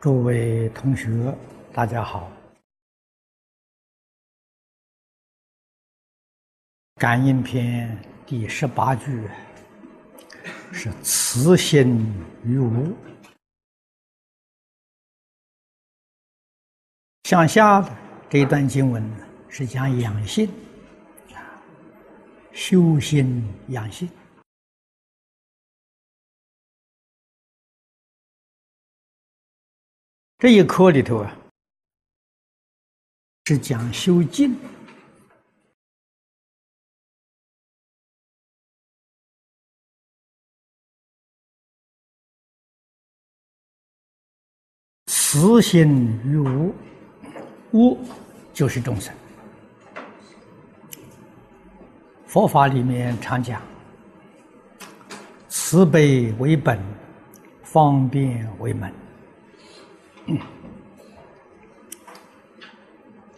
诸位同学，大家好。感应篇第十八句是“慈心于无”。向下的这一段经文是讲养性，修心养性。这一课里头啊，是讲修静，慈心于无，无就是众生。佛法里面常讲，慈悲为本，方便为门。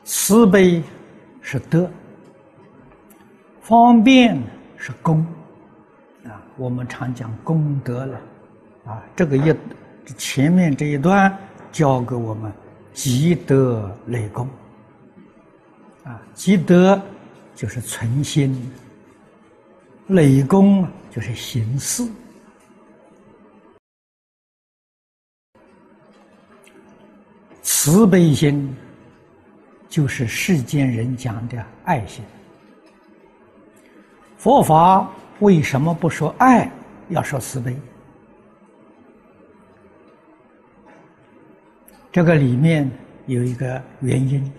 慈悲是德，方便是功，啊，我们常讲功德了，啊，这个一前面这一段教给我们积德累功，啊，积德就是存心，累功就是行事。慈悲心就是世间人讲的爱心。佛法为什么不说爱，要说慈悲？这个里面有一个原因：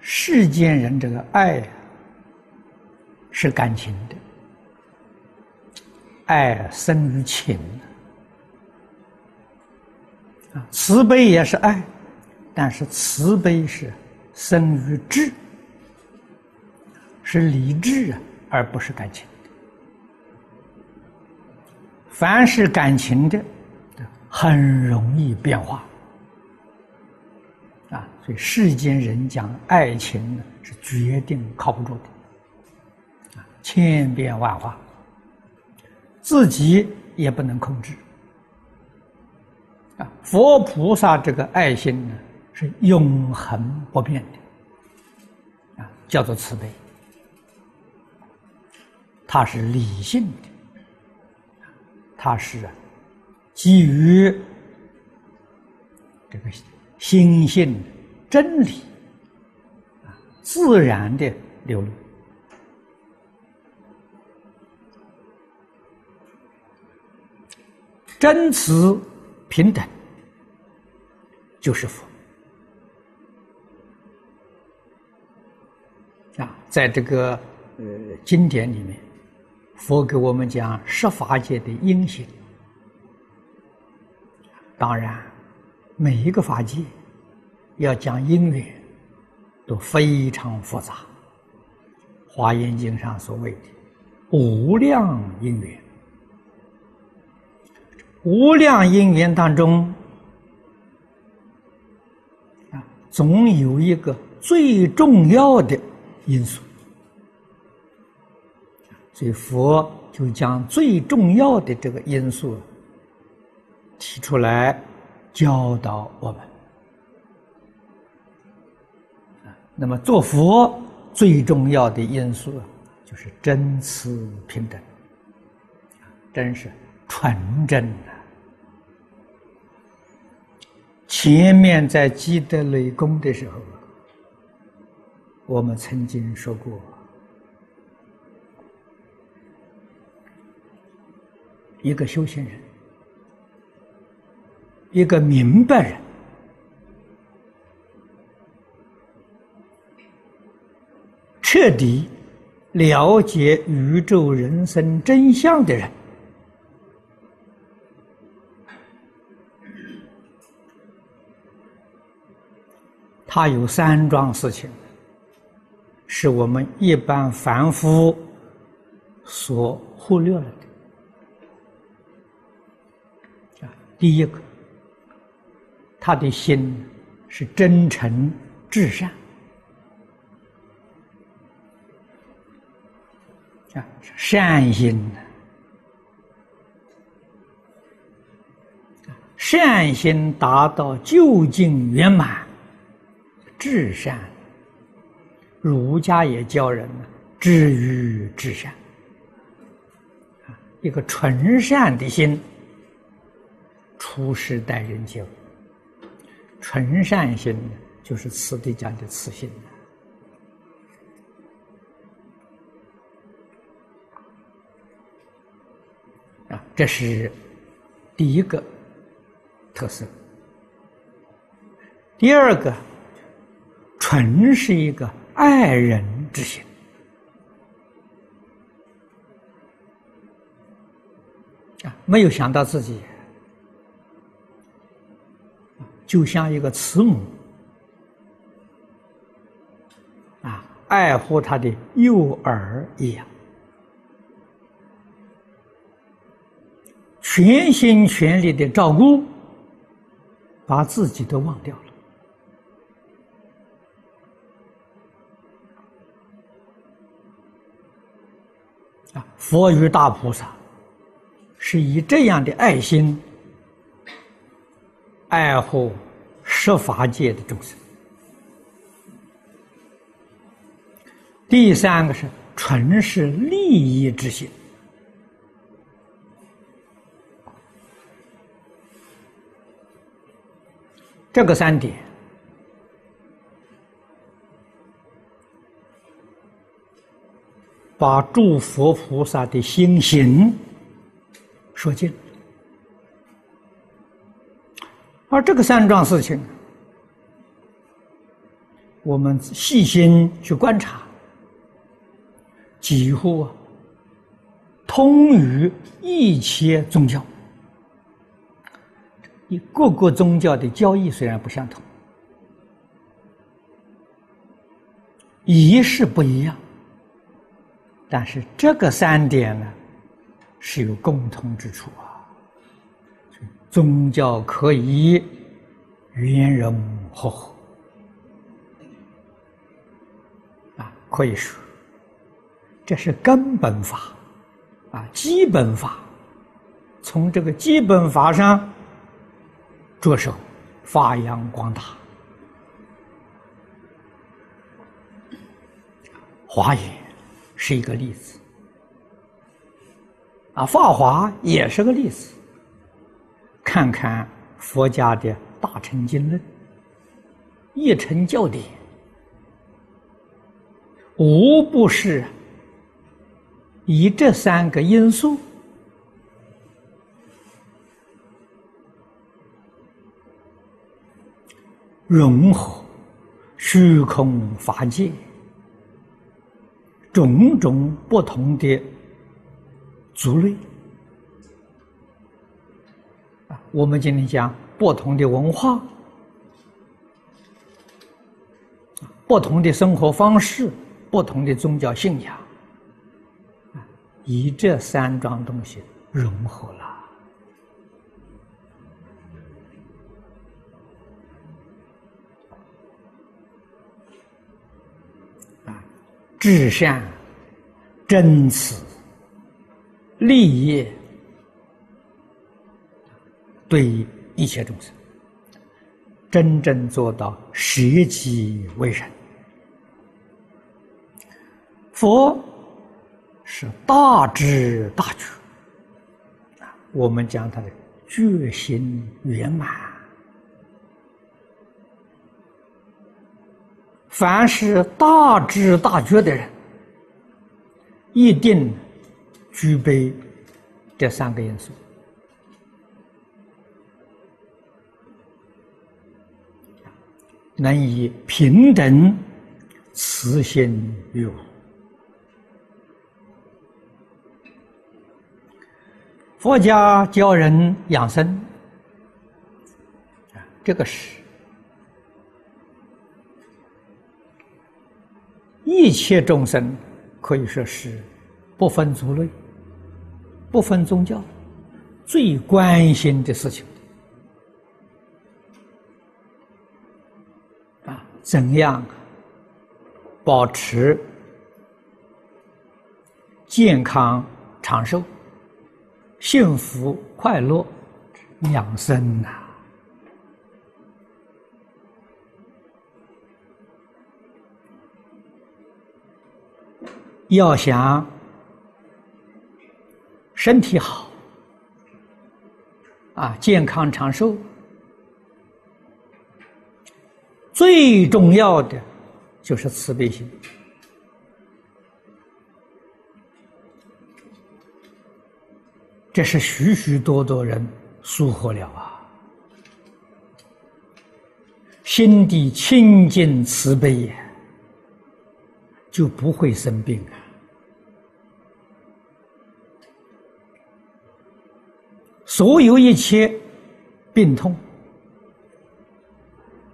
世间人这个爱是感情的，爱生于情。啊慈悲也是爱，但是慈悲是生于智，是理智啊，而不是感情。凡是感情的，很容易变化啊。所以世间人讲爱情呢，是决定靠不住的啊，千变万化，自己也不能控制。佛菩萨这个爱心呢，是永恒不变的，啊，叫做慈悲，它是理性的，它是基于这个心性真理啊自然的流露，真慈平等。就是佛啊，在这个呃经典里面，佛给我们讲十法界的因行。当然，每一个法界要讲因缘，都非常复杂。华严经上所谓的无量因缘，无量因缘当中。啊总有一个最重要的因素，所以佛就将最重要的这个因素提出来教导我们。那么做佛最重要的因素就是真慈平等，真是纯真的。前面在积德累功的时候，我们曾经说过，一个修行人，一个明白人，彻底了解宇宙人生真相的人。他有三桩事情，是我们一般凡夫所忽略了的。啊，第一个，他的心是真诚至善，啊，善心，善心达到究竟圆满，至善。儒家也教人呢，至于至善。啊，一个纯善的心，处世待人接物。纯善心就是慈地家的慈心。啊，这是第一个特色。第二个，纯是一个爱人之心，啊，没有想到自己，就像一个慈母，啊，爱护他的幼儿一样。全心全力的照顾，把自己都忘掉了。佛与大菩萨是以这样的爱心爱护十法界的众生。第三个是纯是利益之心。这个三点，把诸佛菩萨的心行说尽，而这个三桩事情，我们细心去观察，几乎通于一切宗教。各个宗教的教义虽然不相同，仪式不一样，但是这个三点呢是有共同之处啊。宗教可以圆融和合啊，可以说这是根本法啊，基本法。从这个基本法上。着手发扬光大，《华严》是一个例子，啊，《法华》也是个例子。看看佛家的大乘经论，一乘教典，无不是以这三个因素。融合虚空法界种种不同的族类啊，我们今天讲不同的文化、不同的生活方式、不同的宗教信仰，以这三桩东西融合了。至善、真慈、利益，对一切众生，真正做到舍己为人。佛是大智大觉，我们讲他的决心圆满。凡是大智大觉的人，一定具备这三个因素：能以平等慈心于我。佛家教人养生，这个是。一切众生可以说是不分族类、不分宗教，最关心的事情啊，怎样保持健康长寿、幸福快乐、养生呐？要想身体好，啊，健康长寿，最重要的就是慈悲心。这是许许多多人疏忽了啊！心地清净慈悲呀，就不会生病啊。所有一切病痛、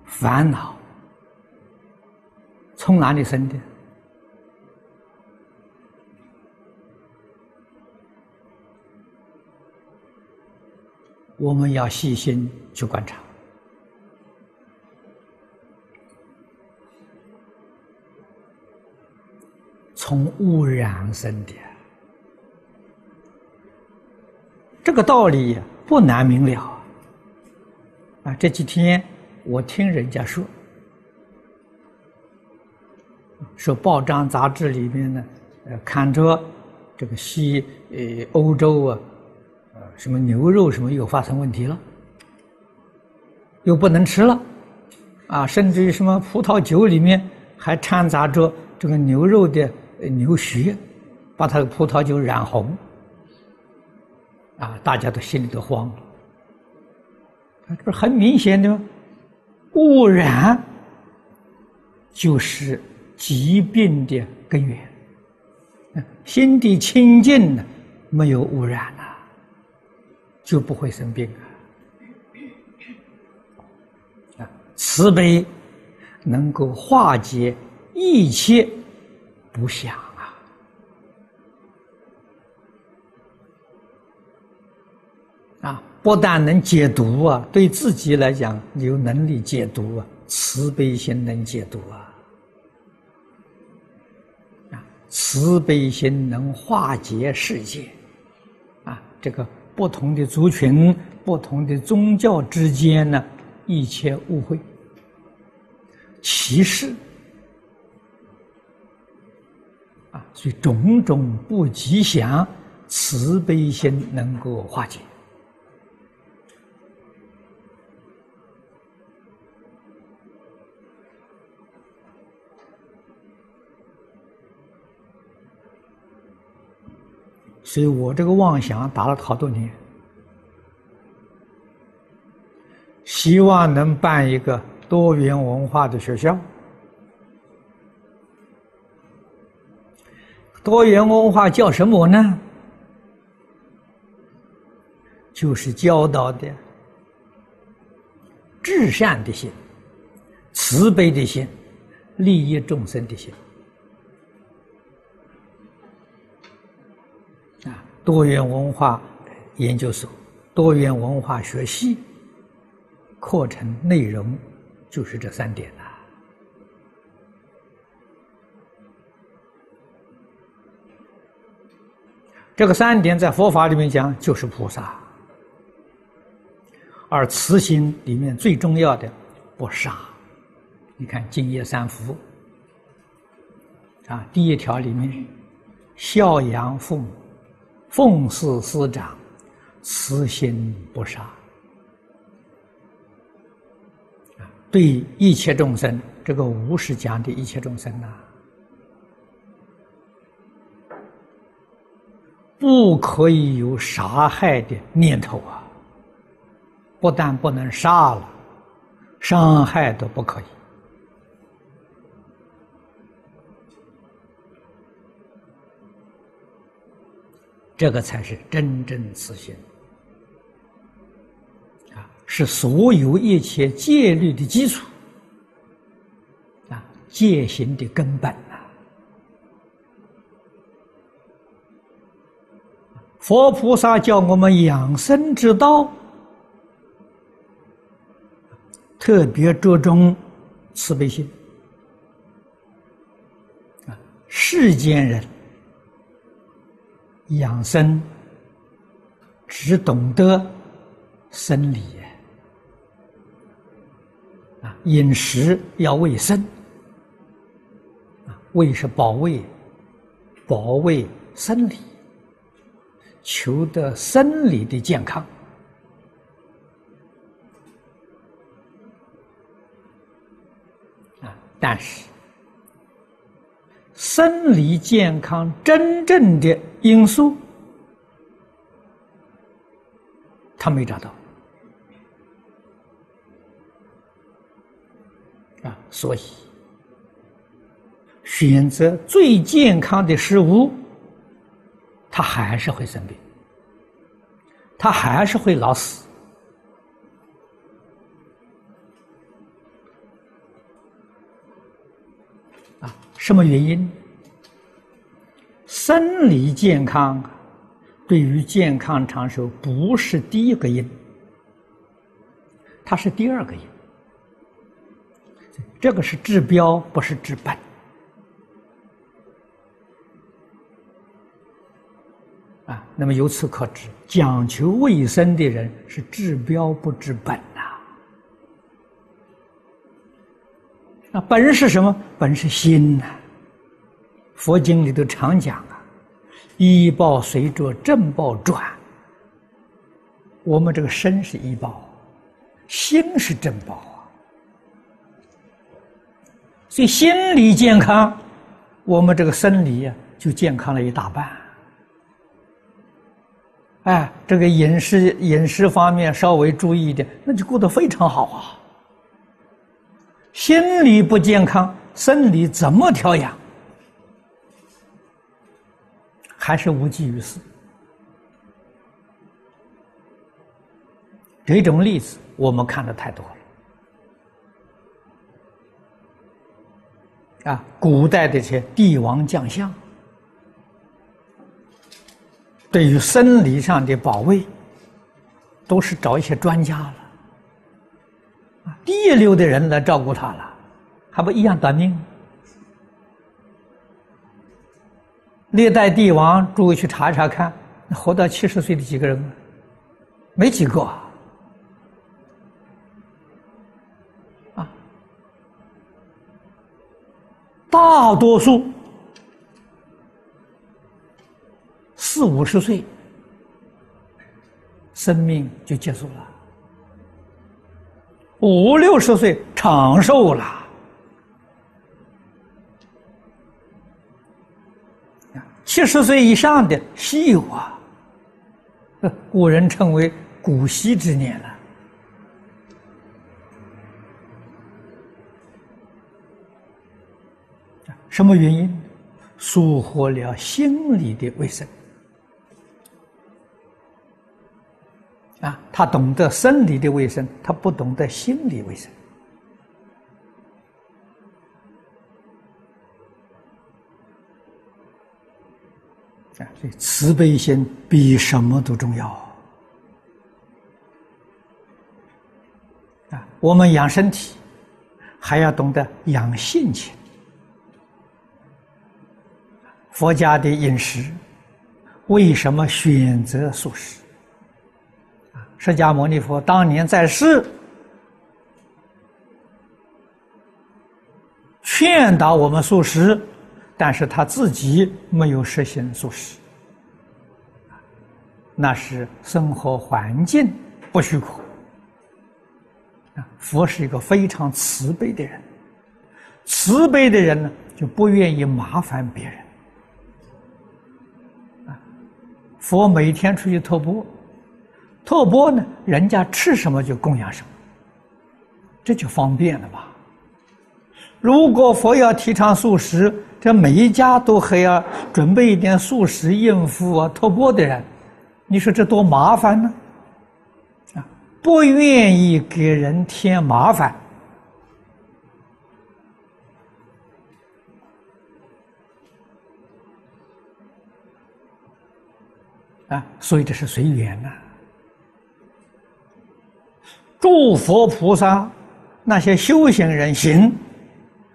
烦恼，从哪里生的？我们要细心去观察，从污染生的，这个道理不难明了。啊，这几天我听人家说，说报章杂志里面呢，呃，看着这个西呃欧洲啊。什么牛肉什么又发生问题了，又不能吃了，啊，甚至于什么葡萄酒里面还掺杂着这个牛肉的呃牛血，把它的葡萄酒染红，啊，大家都心里都慌了，这不很明显的吗？污染就是疾病的根源，心地清净呢，没有污染了。就不会生病啊！啊，慈悲能够化解一切不想啊！啊，不但能解毒啊，对自己来讲有能力解毒啊，慈悲心能解毒啊！啊，慈悲心能化解世界啊，这个。不同的族群、不同的宗教之间呢，一切误会、歧视所以种种不吉祥，慈悲心能够化解。所以我这个妄想打了好多年，希望能办一个多元文化的学校。多元文化叫什么呢？就是教导的至善的心、慈悲的心、利益众生的心。啊多元文化研究所、多元文化学系课程内容就是这三点呐。这个三点在佛法里面讲就是菩萨，而慈心里面最重要的不杀。你看《净业三福》啊，第一条里面孝养父母。奉事师长，慈心不杀啊！对一切众生，这个无是讲的一切众生呐，不可以有杀害的念头啊！不但不能杀了，伤害都不可以。这个才是真正慈心啊，是所有一切戒律的基础啊，戒行的根本呐。佛菩萨教我们养生之道，特别注重慈悲心。啊，世间人。养生只懂得生理啊，饮食要卫生。啊，卫是保卫保卫生理，求得生理的健康。啊，但是生理健康真正的因素，他没找到。啊，所以选择最健康的食物，他还是会生病，他还是会老死。啊，什么原因？生理健康对于健康长寿不是第一个因，它是第二个因。这个是治标，不是治本。啊，那么由此可知，讲求卫生的人是治标不治本呐。那本是什么？本是心呐。佛经里头常讲啊，“医报随着正报转”。我们这个身是医报，心是正报啊。所以心理健康，我们这个生理呀就健康了一大半。哎，这个饮食饮食方面稍微注意一点，那就过得非常好啊。心理不健康，生理怎么调养？还是无济于事。这种例子我们看的太多了。啊，古代的这些帝王将相，对于生理上的保卫，都是找一些专家了，啊，一流的人来照顾他了，还不一样短命？历代帝王，诸位去查一查看，活到七十岁的几个人？没几个。大多数四五十岁，生命就结束了；五六十岁长寿了。七十岁以上的稀有啊，古人称为“古稀之年”了。什么原因？疏忽了心理的卫生啊！他懂得生理的卫生，他不懂得心理卫生啊！所以慈悲心比什么都重要啊！我们养身体，还要懂得养性情。佛家的饮食为什么选择素食？释迦牟尼佛当年在世，劝导我们素食，但是他自己没有实行素食，那是生活环境不许可。佛是一个非常慈悲的人，慈悲的人呢，就不愿意麻烦别人。佛每天出去托钵，托钵呢，人家吃什么就供养什么，这就方便了吧？如果佛要提倡素食，这每一家都还要准备一点素食应付啊托钵的人，你说这多麻烦呢？啊，不愿意给人添麻烦。啊，所以这是随缘呐。诸佛菩萨那些修行人行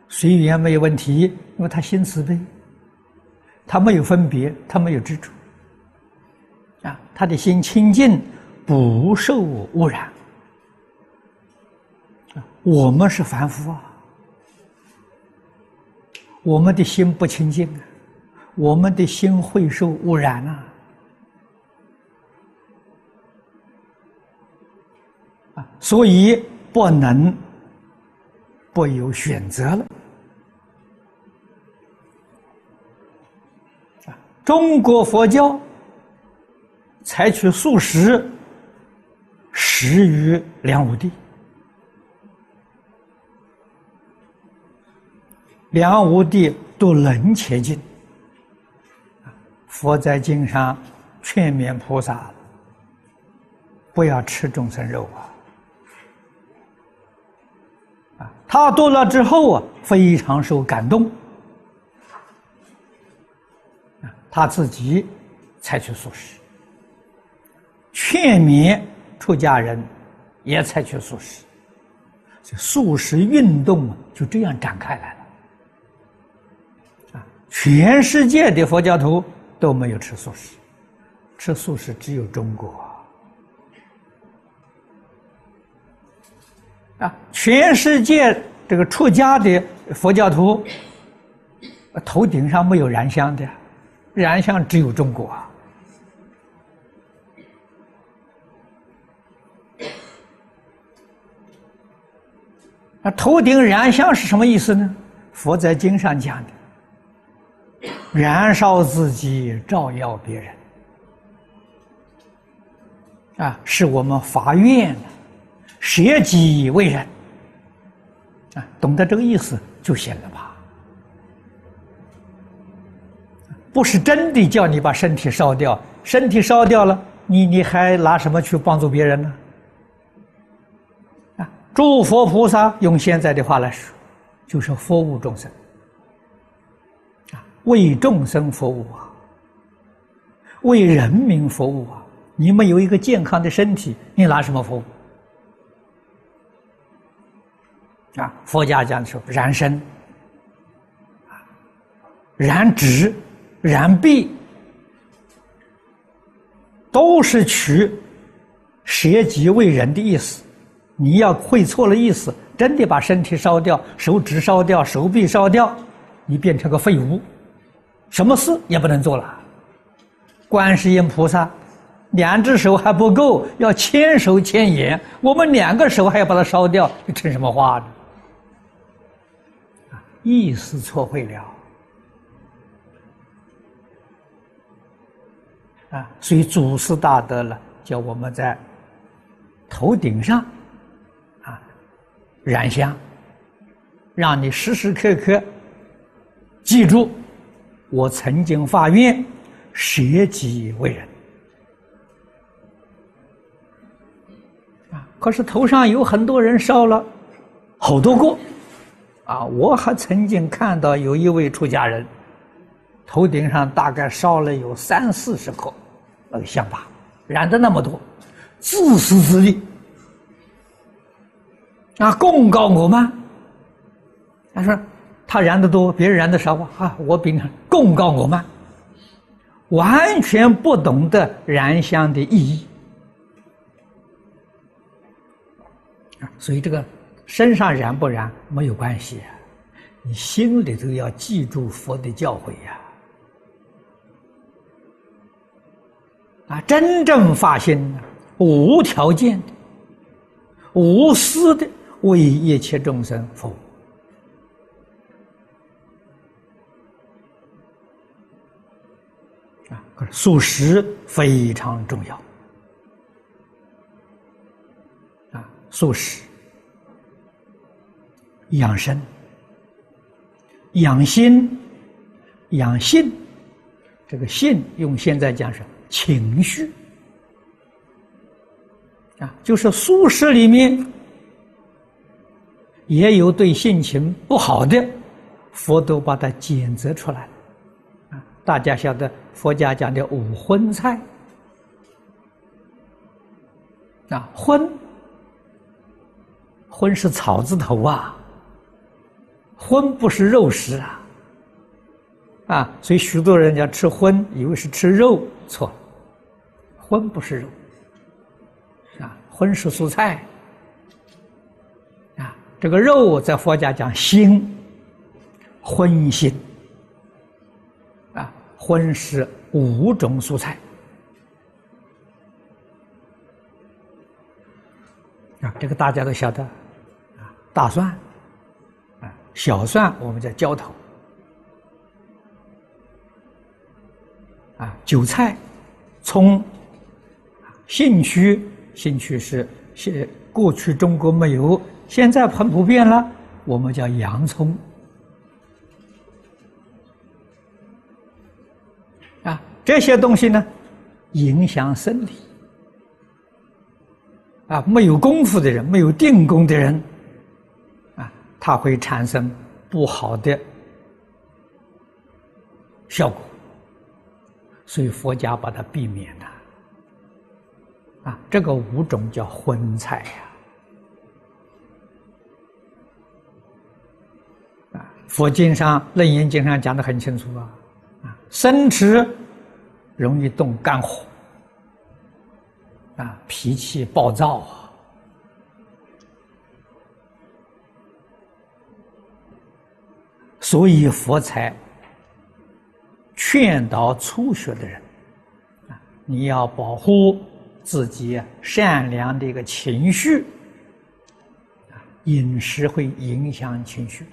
随缘没有问题，因为他心慈悲，他没有分别，他没有执着，啊，他的心清净，不受污染。我们是凡夫啊，我们的心不清净啊，我们的心会受污染啊！啊，所以不能不有选择了。啊，中国佛教采取素食，始于梁武帝。梁武帝都能前进，佛在经上劝勉菩萨，不要吃众生肉啊！啊，他读了之后啊，非常受感动，啊，他自己采取素食，劝勉出家人也采取素食，这素食运动啊就这样展开来了。啊全世界的佛教徒都没有吃素食，吃素食只有中国。啊，全世界这个出家的佛教徒，头顶上没有燃香的，燃香只有中国。啊，头顶燃香是什么意思呢？佛在经上讲的。燃烧自己，照耀别人，啊，是我们发愿舍己为人，啊，懂得这个意思就行了吧？不是真的叫你把身体烧掉，身体烧掉了，你你还拿什么去帮助别人呢？啊，诸佛菩萨用现在的话来说，就是服务众生。啊为众生服务啊，为人民服务啊！你们有一个健康的身体，你拿什么服务？啊，佛家讲说燃身、啊燃指、燃臂，都是取舍己为人的意思。你要会错了意思，真的把身体烧掉，手指烧掉，手臂烧掉，你变成个废物。什么事也不能做了。观世音菩萨，两只手还不够，要千手千眼。我们两个手还要把它烧掉，这成什么话呢？意思错会了。啊，所以祖师大德了，叫我们在头顶上啊燃香，让你时时刻刻记住。我曾经发愿舍己为人啊，可是头上有很多人烧了好多个啊！我还曾经看到有一位出家人头顶上大概烧了有三四十颗那个香把，燃的那么多，自私自利啊，供告我吗。他说。他燃的多，别人燃的少啊！啊，我比你供告我吗，完全不懂得燃香的意义啊！所以这个身上燃不燃没有关系，你心里头要记住佛的教诲呀！啊，真正发心，无条件的、无私的为一切众生服务啊。素食非常重要啊！素食养生、养心、养性。这个性用现在讲是情绪啊，就是素食里面也有对性情不好的，佛都把它检测出来啊！大家晓得。佛家讲的五荤菜啊，荤荤是草字头啊，荤不是肉食啊，啊，所以许多人家吃荤，以为是吃肉，错，荤不是肉，啊，荤是蔬菜，啊，这个肉在佛家讲腥，荤腥。荤是五种蔬菜。啊，这个大家都晓得。啊，大蒜，小蒜我们叫浇头啊，韭菜、葱、兴趣、兴趣是现过去中国没有，现在很普遍了，我们叫洋葱啊。这些东西呢，影响生理啊，没有功夫的人，没有定功的人，它，会产生不好的效果，所以佛家把它避免了。啊，这个五种叫荤菜呀，啊，佛经上《楞严经》上讲的很清楚啊，啊，生吃。容易动肝火，啊，脾气暴躁啊，所以佛才劝导初学的人，啊，你要保护自己善良的一个情绪，啊，饮食会影响情绪。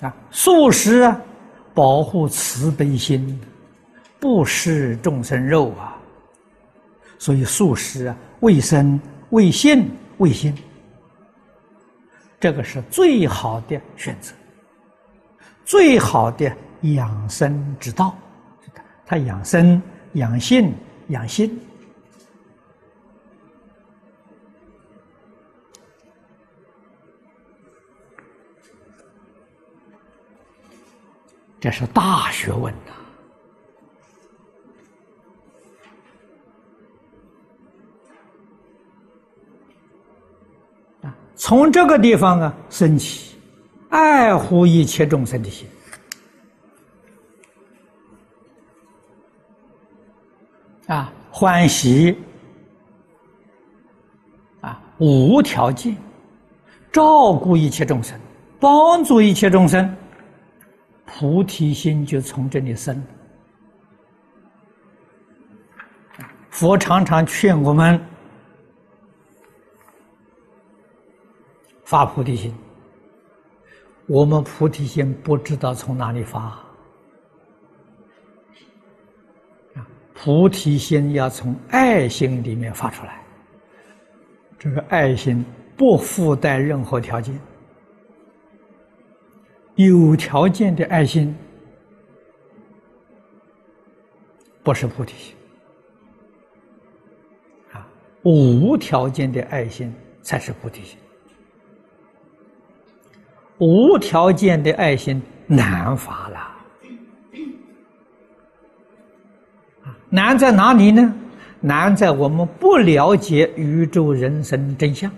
啊，素食啊，保护慈悲心，不食众生肉啊。所以素食啊，卫生、卫性、卫心，这个是最好的选择，最好的养生之道。他养生、养性、养心。这是大学问呐！啊从这个地方啊升起，爱护一切众生的心，啊，欢喜，啊，无条件照顾一切众生，帮助一切众生。菩提心就从这里生。佛常常劝我们发菩提心，我们菩提心不知道从哪里发。菩提心要从爱心里面发出来，这个爱心不附带任何条件。有条件的爱心不是菩提心啊，无条件的爱心才是菩提心。无条件的爱心难发了难在哪里呢？难在我们不了解宇宙人生真相。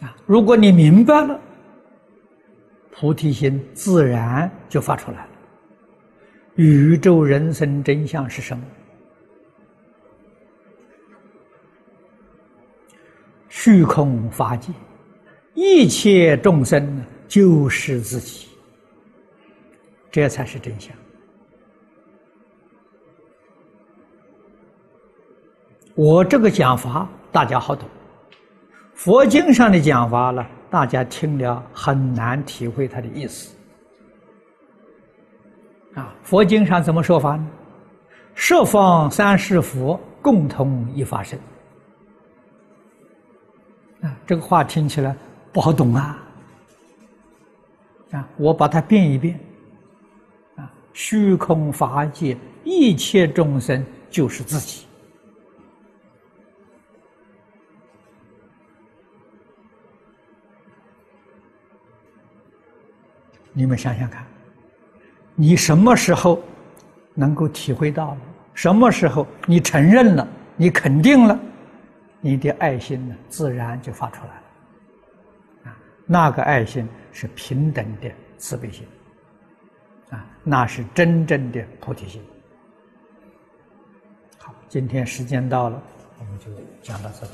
啊如果你明白了，菩提心自然就发出来了。宇宙人生真相是什么？虚空法界，一切众生就是自己，这才是真相。我这个讲法大家好懂。佛经上的讲法呢，大家听了很难体会它的意思。啊，佛经上怎么说法呢？十方三世佛共同一法身。啊，这个话听起来不好懂啊。啊，我把它变一变。啊，虚空法界一切众生就是自己。你们想想看，你什么时候能够体会到了？什么时候你承认了？你肯定了？你的爱心呢，自然就发出来了。啊，那个爱心是平等的慈悲心，啊，那是真正的菩提心。好，今天时间到了，我们就讲到这里。